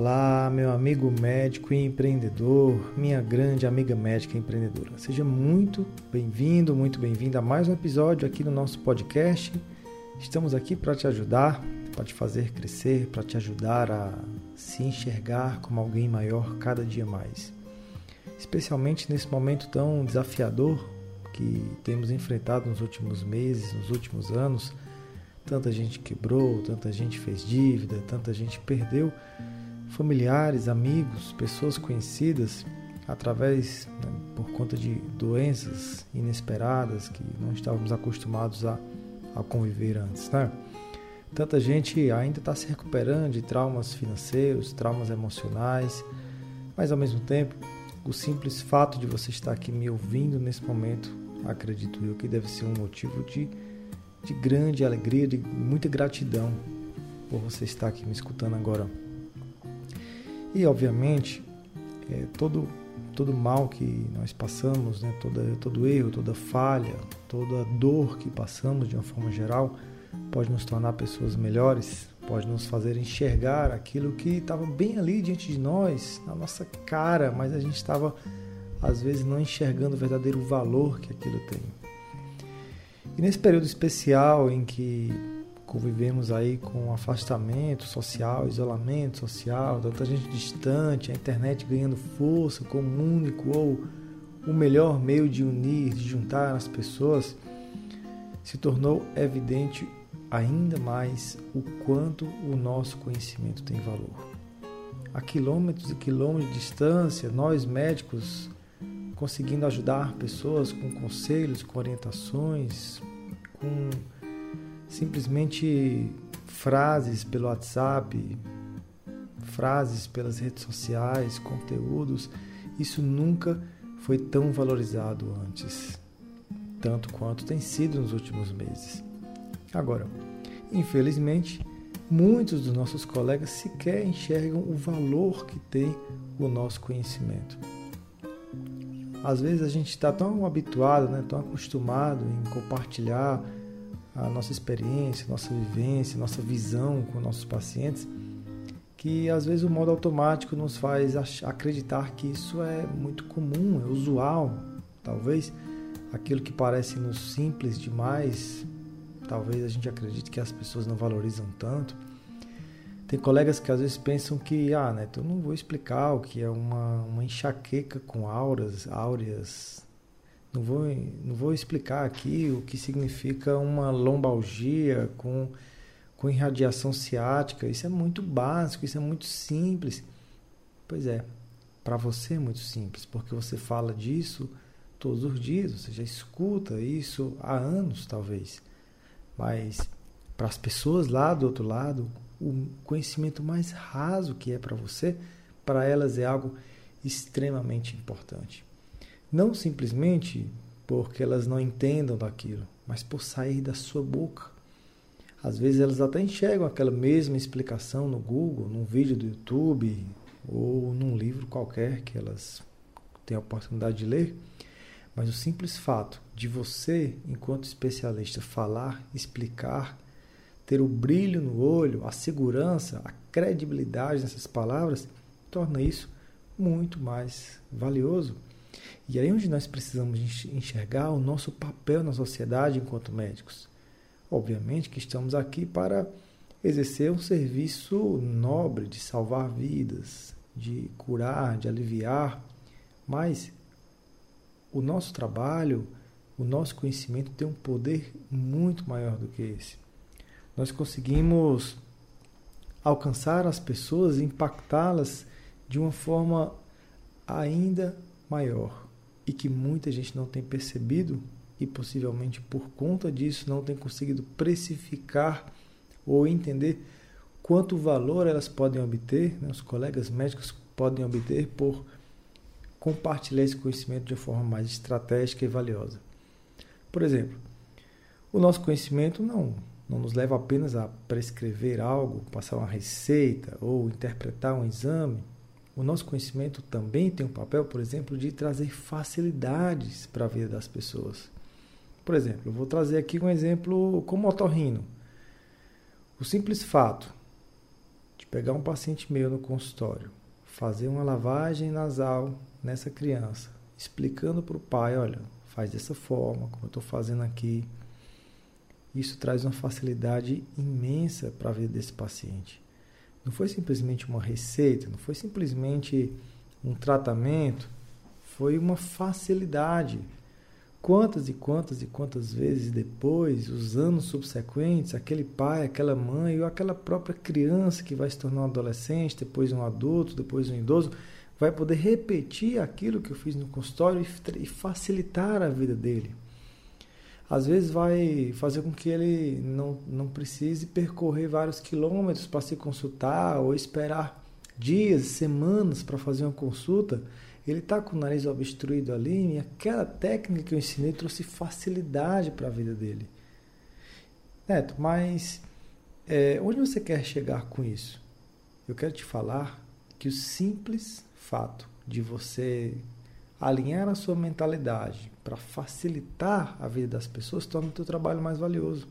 Olá, meu amigo médico e empreendedor, minha grande amiga médica e empreendedora. Seja muito bem-vindo, muito bem-vinda a mais um episódio aqui no nosso podcast. Estamos aqui para te ajudar, para te fazer crescer, para te ajudar a se enxergar como alguém maior cada dia mais. Especialmente nesse momento tão desafiador que temos enfrentado nos últimos meses, nos últimos anos. Tanta gente quebrou, tanta gente fez dívida, tanta gente perdeu familiares, amigos, pessoas conhecidas através né, por conta de doenças inesperadas que não estávamos acostumados a, a conviver antes, né? Tanta gente ainda está se recuperando de traumas financeiros, traumas emocionais, mas ao mesmo tempo, o simples fato de você estar aqui me ouvindo nesse momento, acredito eu que deve ser um motivo de, de grande alegria, de muita gratidão por você estar aqui me escutando agora e, obviamente, é, todo, todo mal que nós passamos, né, toda, todo erro, toda falha, toda dor que passamos de uma forma geral, pode nos tornar pessoas melhores, pode nos fazer enxergar aquilo que estava bem ali diante de nós, na nossa cara, mas a gente estava, às vezes, não enxergando o verdadeiro valor que aquilo tem. E nesse período especial em que convivemos aí com afastamento social, isolamento social, tanta gente distante, a internet ganhando força como único ou o melhor meio de unir, de juntar as pessoas, se tornou evidente ainda mais o quanto o nosso conhecimento tem valor. A quilômetros e quilômetros de distância, nós médicos conseguindo ajudar pessoas com conselhos, com orientações, com simplesmente frases pelo WhatsApp, frases pelas redes sociais, conteúdos, isso nunca foi tão valorizado antes, tanto quanto tem sido nos últimos meses. Agora, infelizmente, muitos dos nossos colegas sequer enxergam o valor que tem o nosso conhecimento. Às vezes a gente está tão habituado, né, tão acostumado em compartilhar a nossa experiência, nossa vivência, nossa visão com nossos pacientes, que às vezes o modo automático nos faz acreditar que isso é muito comum, é usual. Talvez aquilo que parece nos simples demais, talvez a gente acredite que as pessoas não valorizam tanto. Tem colegas que às vezes pensam que, ah, Neto, eu não vou explicar o que é uma, uma enxaqueca com auras, áureas não vou, não vou explicar aqui o que significa uma lombalgia com, com irradiação ciática. Isso é muito básico, isso é muito simples. Pois é, para você é muito simples, porque você fala disso todos os dias, você já escuta isso há anos, talvez. Mas para as pessoas lá do outro lado, o conhecimento mais raso que é para você, para elas é algo extremamente importante. Não simplesmente porque elas não entendam daquilo, mas por sair da sua boca. Às vezes elas até enxergam aquela mesma explicação no Google, num vídeo do YouTube ou num livro qualquer que elas têm a oportunidade de ler, mas o simples fato de você, enquanto especialista, falar, explicar, ter o brilho no olho, a segurança, a credibilidade nessas palavras, torna isso muito mais valioso. E aí onde nós precisamos enxergar o nosso papel na sociedade enquanto médicos. Obviamente que estamos aqui para exercer um serviço nobre de salvar vidas, de curar, de aliviar, mas o nosso trabalho, o nosso conhecimento tem um poder muito maior do que esse. Nós conseguimos alcançar as pessoas, impactá-las de uma forma ainda maior e que muita gente não tem percebido e possivelmente por conta disso não tem conseguido precificar ou entender quanto valor elas podem obter, né, os colegas médicos podem obter por compartilhar esse conhecimento de forma mais estratégica e valiosa. Por exemplo, o nosso conhecimento não, não nos leva apenas a prescrever algo, passar uma receita ou interpretar um exame, o nosso conhecimento também tem um papel, por exemplo, de trazer facilidades para a vida das pessoas. Por exemplo, eu vou trazer aqui um exemplo como otorrino. O simples fato de pegar um paciente meu no consultório, fazer uma lavagem nasal nessa criança, explicando para o pai, olha, faz dessa forma, como eu estou fazendo aqui. Isso traz uma facilidade imensa para a vida desse paciente. Não foi simplesmente uma receita, não foi simplesmente um tratamento, foi uma facilidade. Quantas e quantas e quantas vezes depois, os anos subsequentes, aquele pai, aquela mãe ou aquela própria criança que vai se tornar um adolescente, depois um adulto, depois um idoso, vai poder repetir aquilo que eu fiz no consultório e facilitar a vida dele. Às vezes vai fazer com que ele não, não precise percorrer vários quilômetros para se consultar ou esperar dias, semanas para fazer uma consulta. Ele está com o nariz obstruído ali e aquela técnica que eu ensinei trouxe facilidade para a vida dele. Neto, mas é, onde você quer chegar com isso? Eu quero te falar que o simples fato de você alinhar a sua mentalidade para facilitar a vida das pessoas torna o teu trabalho mais valioso.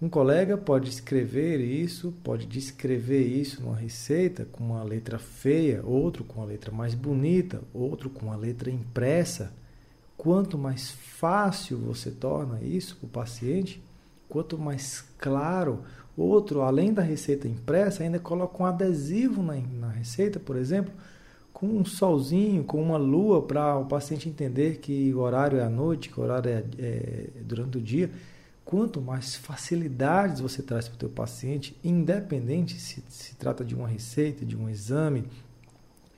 Um colega pode escrever isso, pode descrever isso numa receita com uma letra feia, outro com uma letra mais bonita, outro com uma letra impressa. Quanto mais fácil você torna isso para o paciente, quanto mais claro, Outro, além da receita impressa, ainda coloca um adesivo na, na receita, por exemplo, com um solzinho, com uma lua, para o paciente entender que o horário é à noite, que o horário é, é durante o dia. Quanto mais facilidades você traz para o teu paciente, independente se se trata de uma receita, de um exame,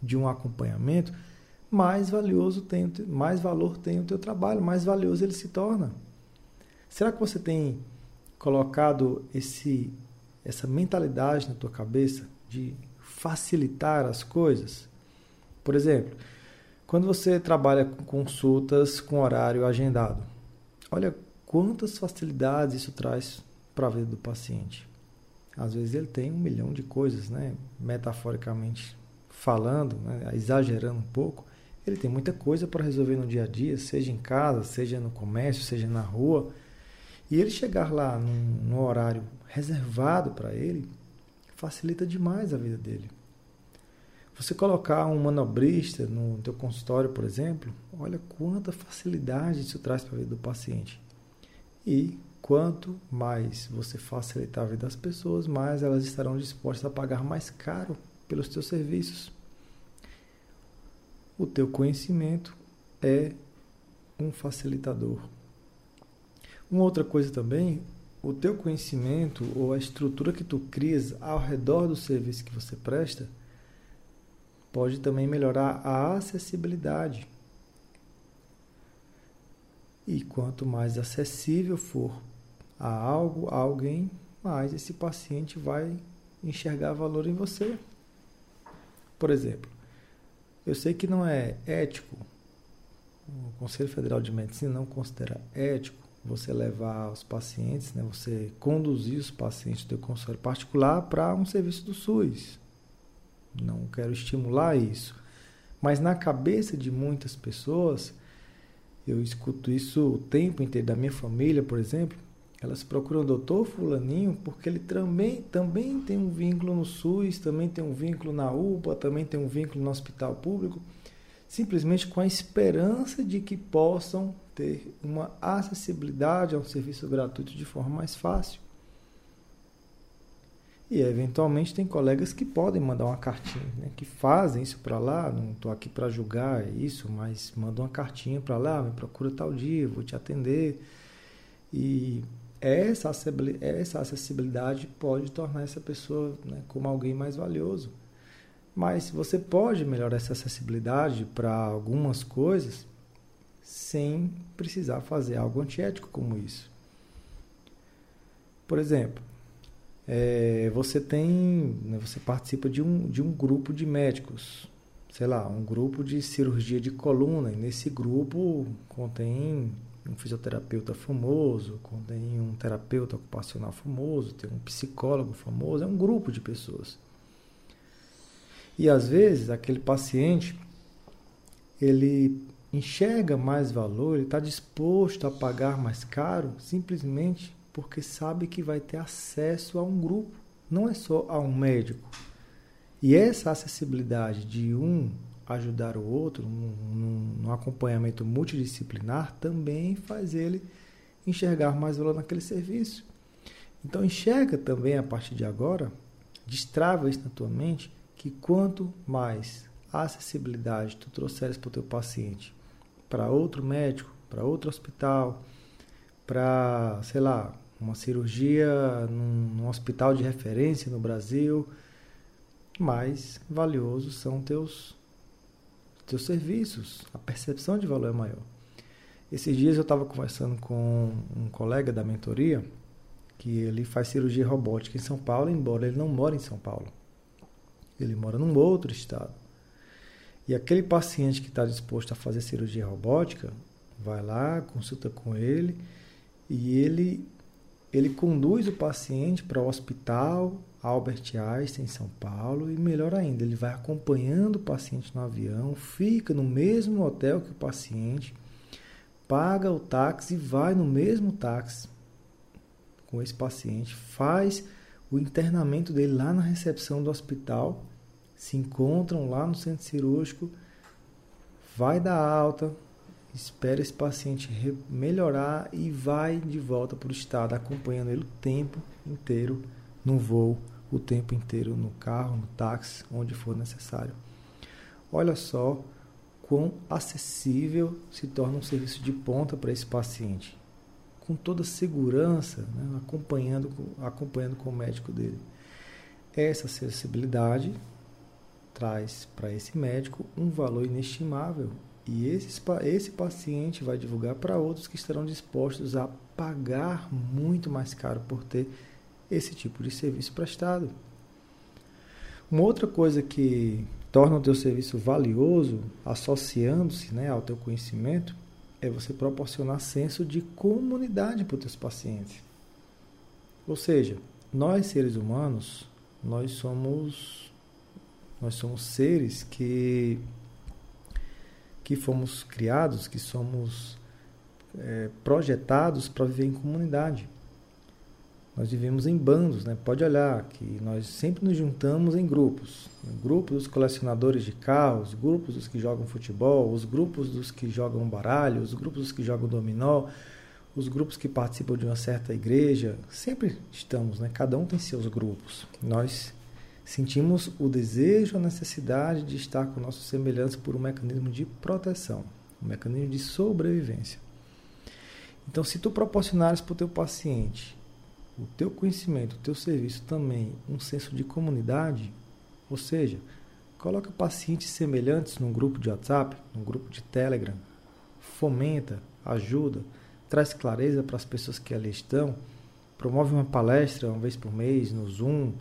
de um acompanhamento, mais valioso tem, mais valor tem o teu trabalho, mais valioso ele se torna. Será que você tem colocado esse essa mentalidade na tua cabeça de facilitar as coisas. Por exemplo, quando você trabalha com consultas com horário agendado, olha quantas facilidades isso traz para a vida do paciente. Às vezes ele tem um milhão de coisas, né? metaforicamente falando, né? exagerando um pouco, ele tem muita coisa para resolver no dia a dia, seja em casa, seja no comércio, seja na rua. E ele chegar lá num, num horário reservado para ele facilita demais a vida dele. Você colocar um manobrista no teu consultório, por exemplo, olha quanta facilidade isso traz para a vida do paciente. E quanto mais você facilitar a vida das pessoas, mais elas estarão dispostas a pagar mais caro pelos teus serviços. O teu conhecimento é um facilitador. Uma outra coisa também, o teu conhecimento ou a estrutura que tu crias ao redor do serviço que você presta pode também melhorar a acessibilidade. E quanto mais acessível for a algo, a alguém, mais esse paciente vai enxergar valor em você. Por exemplo, eu sei que não é ético, o Conselho Federal de Medicina não considera ético você levar os pacientes, né, você conduzir os pacientes do consultório particular para um serviço do SUS. Não quero estimular isso. Mas na cabeça de muitas pessoas, eu escuto isso o tempo inteiro da minha família, por exemplo, elas procuram o doutor fulaninho porque ele também, também tem um vínculo no SUS, também tem um vínculo na UPA, também tem um vínculo no hospital público, simplesmente com a esperança de que possam ter uma acessibilidade a um serviço gratuito de forma mais fácil. E eventualmente tem colegas que podem mandar uma cartinha, né, que fazem isso para lá. Não estou aqui para julgar isso, mas mandam uma cartinha para lá, me procura tal dia, vou te atender. E essa acessibilidade pode tornar essa pessoa né, como alguém mais valioso. Mas você pode melhorar essa acessibilidade para algumas coisas sem precisar fazer algo antiético como isso. Por exemplo, é, você tem, né, você participa de um, de um grupo de médicos, sei lá, um grupo de cirurgia de coluna, e nesse grupo contém um fisioterapeuta famoso, contém um terapeuta ocupacional famoso, tem um psicólogo famoso, é um grupo de pessoas. E às vezes aquele paciente ele enxerga mais valor, ele está disposto a pagar mais caro simplesmente porque sabe que vai ter acesso a um grupo não é só a um médico. E essa acessibilidade de um ajudar o outro num, num acompanhamento multidisciplinar também faz ele enxergar mais valor naquele serviço. Então enxerga também a partir de agora, destrava isso na tua mente, que quanto mais acessibilidade tu trouxeres para o teu paciente, para outro médico, para outro hospital, para, sei lá, uma cirurgia num, num, hospital de referência no Brasil, mais valiosos são teus teus serviços, a percepção de valor é maior. Esses dias eu estava conversando com um colega da mentoria que ele faz cirurgia robótica em São Paulo, embora ele não mora em São Paulo. Ele mora num outro estado. E aquele paciente que está disposto a fazer cirurgia robótica, vai lá, consulta com ele e ele ele conduz o paciente para o hospital Albert Einstein em São Paulo e melhor ainda, ele vai acompanhando o paciente no avião, fica no mesmo hotel que o paciente, paga o táxi e vai no mesmo táxi com esse paciente, faz o internamento dele lá na recepção do hospital, se encontram lá no centro cirúrgico, vai dar alta, espera esse paciente melhorar e vai de volta para o estado, acompanhando ele o tempo inteiro no voo, o tempo inteiro no carro, no táxi, onde for necessário. Olha só quão acessível se torna um serviço de ponta para esse paciente, com toda segurança, né, acompanhando, acompanhando com o médico dele. Essa acessibilidade traz para esse médico um valor inestimável e esse, esse paciente vai divulgar para outros que estarão dispostos a pagar muito mais caro por ter esse tipo de serviço prestado. Uma outra coisa que torna o teu serviço valioso, associando-se né, ao teu conhecimento, é você proporcionar senso de comunidade para os teus pacientes. Ou seja, nós seres humanos, nós somos nós somos seres que que fomos criados, que somos é, projetados para viver em comunidade. Nós vivemos em bandos, né? Pode olhar que nós sempre nos juntamos em grupos. Grupos dos colecionadores de carros, grupos dos que jogam futebol, os grupos dos que jogam baralho, os grupos dos que jogam dominó, os grupos que participam de uma certa igreja. Sempre estamos, né? Cada um tem seus grupos. Nós sentimos o desejo, a necessidade de estar com nossos semelhantes por um mecanismo de proteção, um mecanismo de sobrevivência. Então, se tu proporcionares para o teu paciente o teu conhecimento, o teu serviço também um senso de comunidade, ou seja, coloca pacientes semelhantes num grupo de WhatsApp, num grupo de Telegram, fomenta, ajuda, traz clareza para as pessoas que ali estão, promove uma palestra uma vez por mês no Zoom,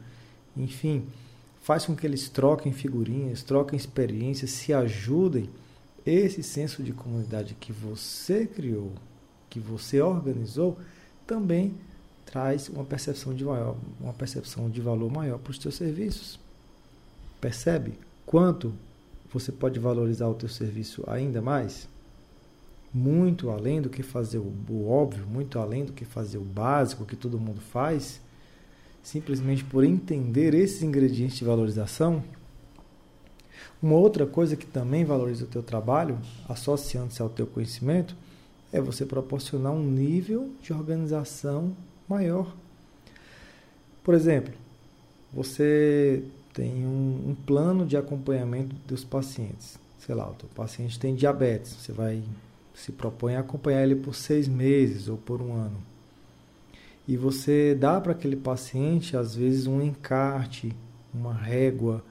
enfim, faz com que eles troquem figurinhas, troquem experiências, se ajudem. Esse senso de comunidade que você criou, que você organizou, também traz uma percepção de maior, uma percepção de valor maior para os teus serviços. Percebe quanto você pode valorizar o teu serviço ainda mais? Muito além do que fazer o óbvio, muito além do que fazer o básico que todo mundo faz, simplesmente por entender esses ingredientes de valorização. Uma outra coisa que também valoriza o teu trabalho, associando-se ao teu conhecimento, é você proporcionar um nível de organização maior. Por exemplo, você tem um, um, plano de acompanhamento dos pacientes. Sei lá, o teu paciente tem diabetes, você vai se propõe a acompanhar ele por seis meses ou por um ano. E você dá para aquele paciente, às vezes, um encarte, uma régua,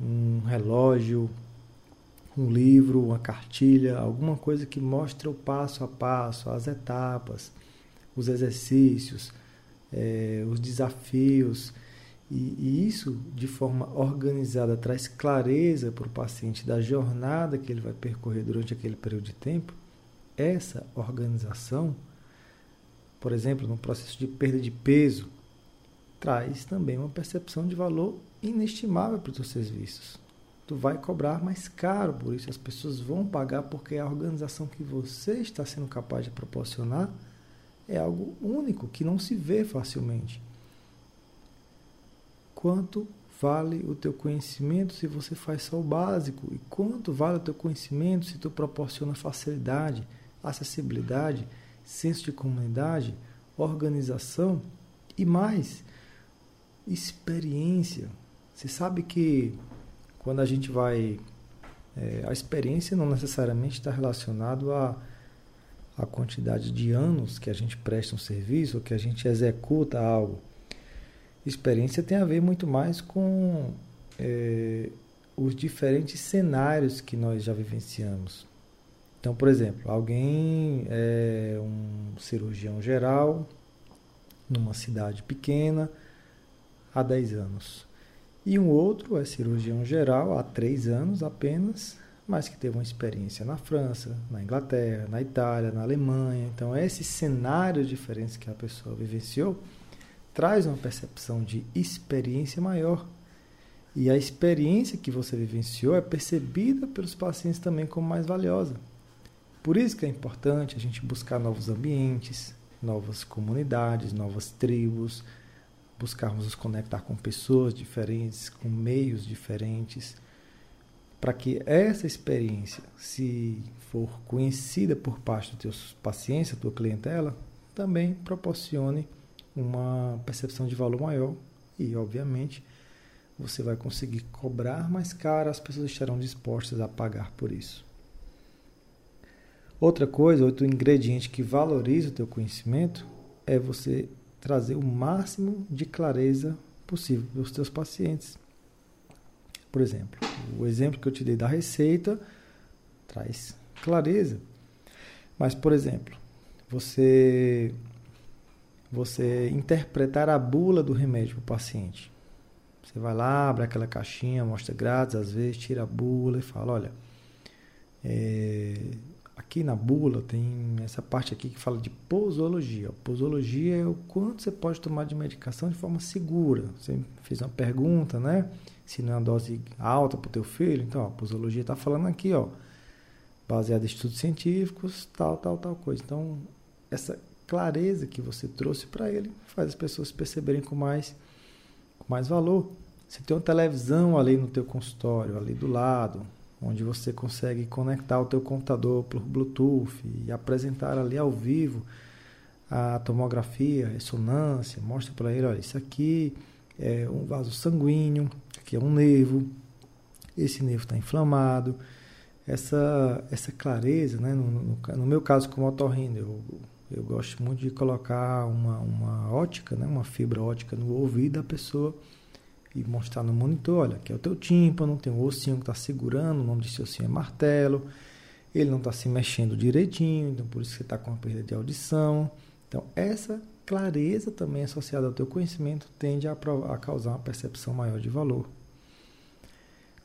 um relógio, um livro, uma cartilha, alguma coisa que mostre o passo a passo, as etapas, os exercícios, é, os desafios. E, e, isso, de forma organizada, traz clareza para o paciente da jornada que ele vai percorrer durante aquele período de tempo. Essa organização por exemplo, no processo de perda de peso, traz também uma percepção de valor inestimável para os seus serviços. Tu vai cobrar mais caro por isso, as pessoas vão pagar porque a organização que você está sendo capaz de proporcionar é algo único, que não se vê facilmente. quanto vale o teu conhecimento se você faz só o básico e quanto vale o teu conhecimento se tu proporciona facilidade, acessibilidade, senso de comunidade, organização e mais experiência. Você sabe que quando a gente vai é, a experiência não necessariamente está relacionado a a quantidade de anos que a gente presta um serviço ou que a gente executa algo. Experiência tem a ver muito mais com é, os diferentes cenários que nós já vivenciamos. Então, por exemplo, alguém é um cirurgião geral numa cidade pequena há 10 anos. E um outro é cirurgião geral há 3 anos apenas, mas que teve uma experiência na França, na Inglaterra, na Itália, na Alemanha. Então, esses cenários diferentes que a pessoa vivenciou traz uma percepção de experiência maior. E a experiência que você vivenciou é percebida pelos pacientes também como mais valiosa. Por isso que é importante a gente buscar novos ambientes, novas comunidades, novas tribos, buscarmos nos conectar com pessoas diferentes, com meios diferentes, para que essa experiência, se for conhecida por parte dos teus pacientes, da tua clientela, também proporcione uma percepção de valor maior e, obviamente, você vai conseguir cobrar mais caro, as pessoas estarão dispostas a pagar por isso. Outra coisa, outro ingrediente que valoriza o teu conhecimento é você trazer o máximo de clareza possível para os teus pacientes. Por exemplo, o exemplo que eu te dei da receita traz clareza. Mas, por exemplo, você você interpretar a bula do remédio para o paciente. Você vai lá, abre aquela caixinha, mostra grátis, às vezes tira a bula e fala, olha, é, aqui na bula tem essa parte aqui que fala de posologia. Posologia é o quanto você pode tomar de medicação de forma segura. Você fez uma pergunta, né? Se não é uma dose alta para o teu filho, então a posologia está falando aqui, ó, baseada em estudos científicos, tal, tal, tal coisa. Então, essa clareza que você trouxe para ele faz as pessoas perceberem com mais, com mais valor. Você tem uma televisão ali no teu consultório, ali do lado, onde você consegue conectar o teu computador por Bluetooth e apresentar ali ao vivo a tomografia, a ressonância, mostra para ele, olha, isso aqui é um vaso sanguíneo, aqui é um nervo, esse nervo está inflamado, essa, essa clareza, né? No, no, no meu caso como otorrino, eu eu gosto muito de colocar uma, uma ótica, né, uma fibra ótica no ouvido da pessoa e mostrar no monitor, olha, aqui é o teu tímpano, tem um ossinho que está segurando, o nome desse ossinho é martelo, ele não está se mexendo direitinho, então por isso que você está com uma perda de audição. Então, essa clareza também associada ao teu conhecimento tende a, a causar uma percepção maior de valor.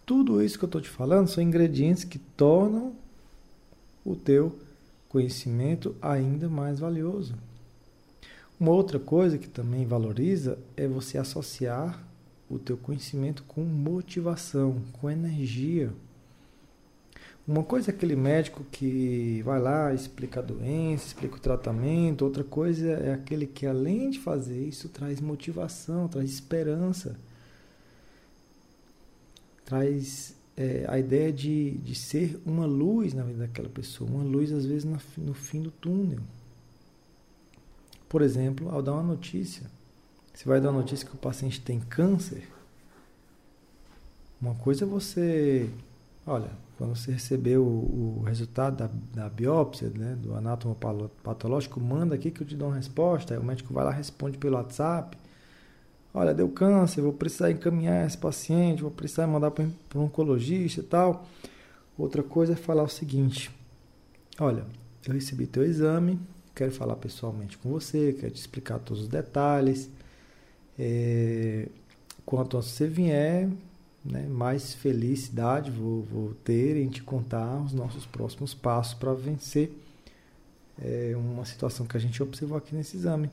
Tudo isso que eu estou te falando são ingredientes que tornam o teu conhecimento ainda mais valioso. Uma outra coisa que também valoriza é você associar o teu conhecimento com motivação, com energia. Uma coisa é aquele médico que vai lá, explica a doença, explica o tratamento, outra coisa é aquele que além de fazer isso traz motivação, traz esperança, traz é, a ideia de, de ser uma luz na vida daquela pessoa, uma luz às vezes no, no fim do túnel. Por exemplo, ao dar uma notícia, você vai dar notícia que o paciente tem câncer. Uma coisa é você, olha, quando você recebeu o, o resultado da, da biópsia, né, do anátomo patológico, manda aqui que eu te dou uma resposta. Aí o médico vai lá responde pelo WhatsApp. Olha, deu câncer, vou precisar encaminhar esse paciente, vou precisar mandar para um oncologista e tal. Outra coisa é falar o seguinte: Olha, eu recebi teu exame, quero falar pessoalmente com você, quero te explicar todos os detalhes. É, quanto você vier, né, mais felicidade vou, vou, ter em te contar os nossos próximos passos para vencer é, uma situação que a gente observou aqui nesse exame.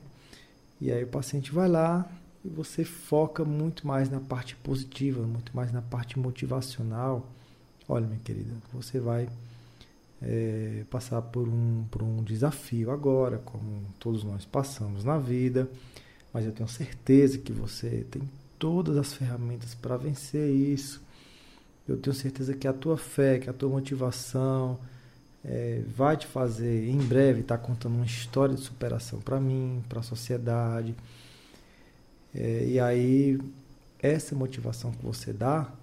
E aí o paciente vai lá, e você foca muito mais na parte positiva, muito mais na parte motivacional. Olha, minha querida, você vai é, passar por um, por um desafio agora, como todos nós passamos na vida, mas eu tenho certeza que você tem todas as ferramentas para vencer isso. Eu tenho certeza que a tua fé, que a tua motivação é, vai te fazer, em breve, estar tá contando uma história de superação para mim, para a sociedade. É, e aí, essa motivação que você dá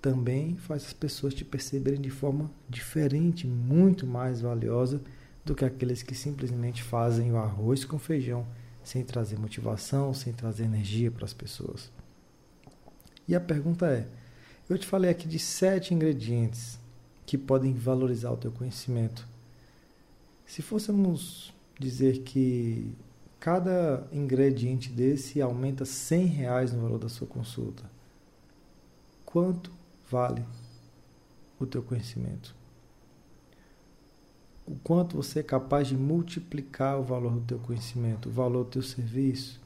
também faz as pessoas te perceberem de forma diferente, muito mais valiosa do que aqueles que simplesmente fazem o arroz com feijão sem trazer motivação, sem trazer energia para as pessoas. E a pergunta é: eu te falei aqui de sete ingredientes que podem valorizar o teu conhecimento. Se fôssemos dizer que cada ingrediente desse aumenta 100 reais no valor da sua consulta, quanto vale o teu conhecimento? O quanto você é capaz de multiplicar o valor do teu conhecimento, o valor do teu serviço?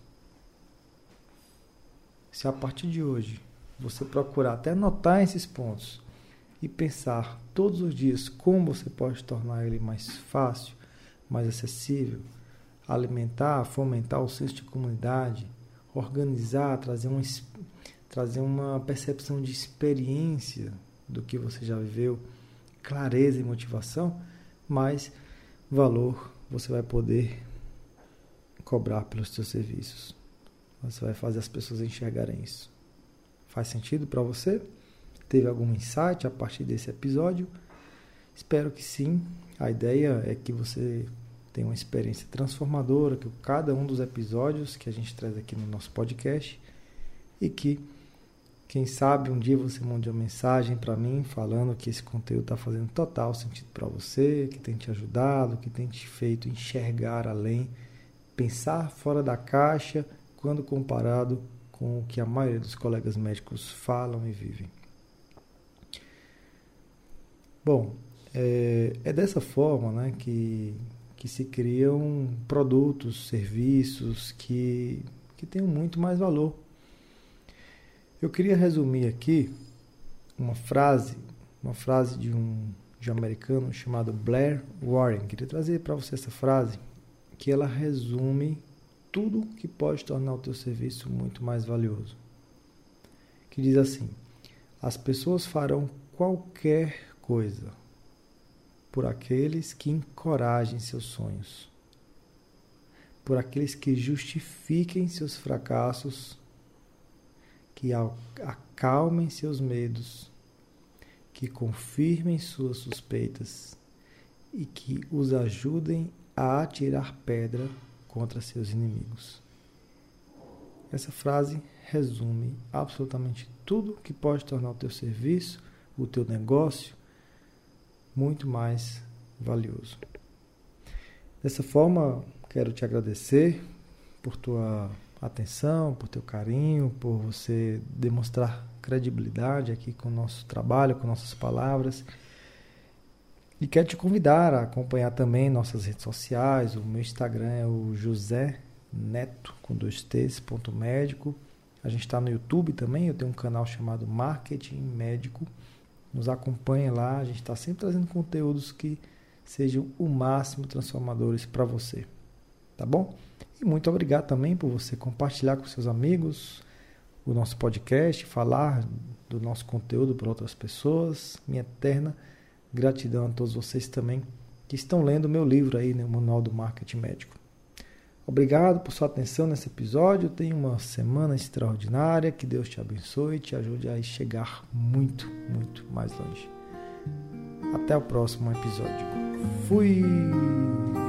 Se a partir de hoje você procurar até anotar esses pontos e pensar todos os dias como você pode tornar ele mais fácil, mais acessível, alimentar, fomentar o senso de comunidade, organizar, trazer uma, trazer uma percepção de experiência do que você já viveu, clareza e motivação, mais valor você vai poder cobrar pelos seus serviços. Você vai fazer as pessoas enxergarem isso. Faz sentido para você? Teve algum insight a partir desse episódio? Espero que sim. A ideia é que você tenha uma experiência transformadora, que cada um dos episódios que a gente traz aqui no nosso podcast e que quem sabe um dia você mande uma mensagem para mim falando que esse conteúdo está fazendo total sentido para você, que tem te ajudado, que tem te feito enxergar além, pensar fora da caixa quando comparado com o que a maioria dos colegas médicos falam e vivem. Bom, é, é dessa forma né, que, que se criam produtos, serviços que, que tenham muito mais valor. Eu queria resumir aqui uma frase, uma frase de um, de um americano chamado Blair Warren. Queria trazer para você essa frase, que ela resume tudo que pode tornar o teu serviço muito mais valioso. Que diz assim: as pessoas farão qualquer coisa por aqueles que encorajem seus sonhos, por aqueles que justifiquem seus fracassos, que acalmem seus medos, que confirmem suas suspeitas e que os ajudem a atirar pedra contra seus inimigos. Essa frase resume absolutamente tudo que pode tornar o teu serviço, o teu negócio, muito mais valioso. Dessa forma, quero te agradecer por tua atenção, por teu carinho, por você demonstrar credibilidade aqui com o nosso trabalho, com nossas palavras. E quero te convidar a acompanhar também nossas redes sociais. O meu Instagram é o José Neto, com dois T's, ponto médico. A gente está no YouTube também, eu tenho um canal chamado Marketing Médico. Nos acompanhe lá, a gente está sempre trazendo conteúdos que sejam o máximo transformadores para você. Tá bom? E muito obrigado também por você compartilhar com seus amigos o nosso podcast, falar do nosso conteúdo para outras pessoas. Minha eterna Gratidão a todos vocês também que estão lendo meu livro aí, né, o Manual do Marketing Médico. Obrigado por sua atenção nesse episódio. Tenha uma semana extraordinária. Que Deus te abençoe e te ajude a chegar muito, muito mais longe. Até o próximo episódio. Fui!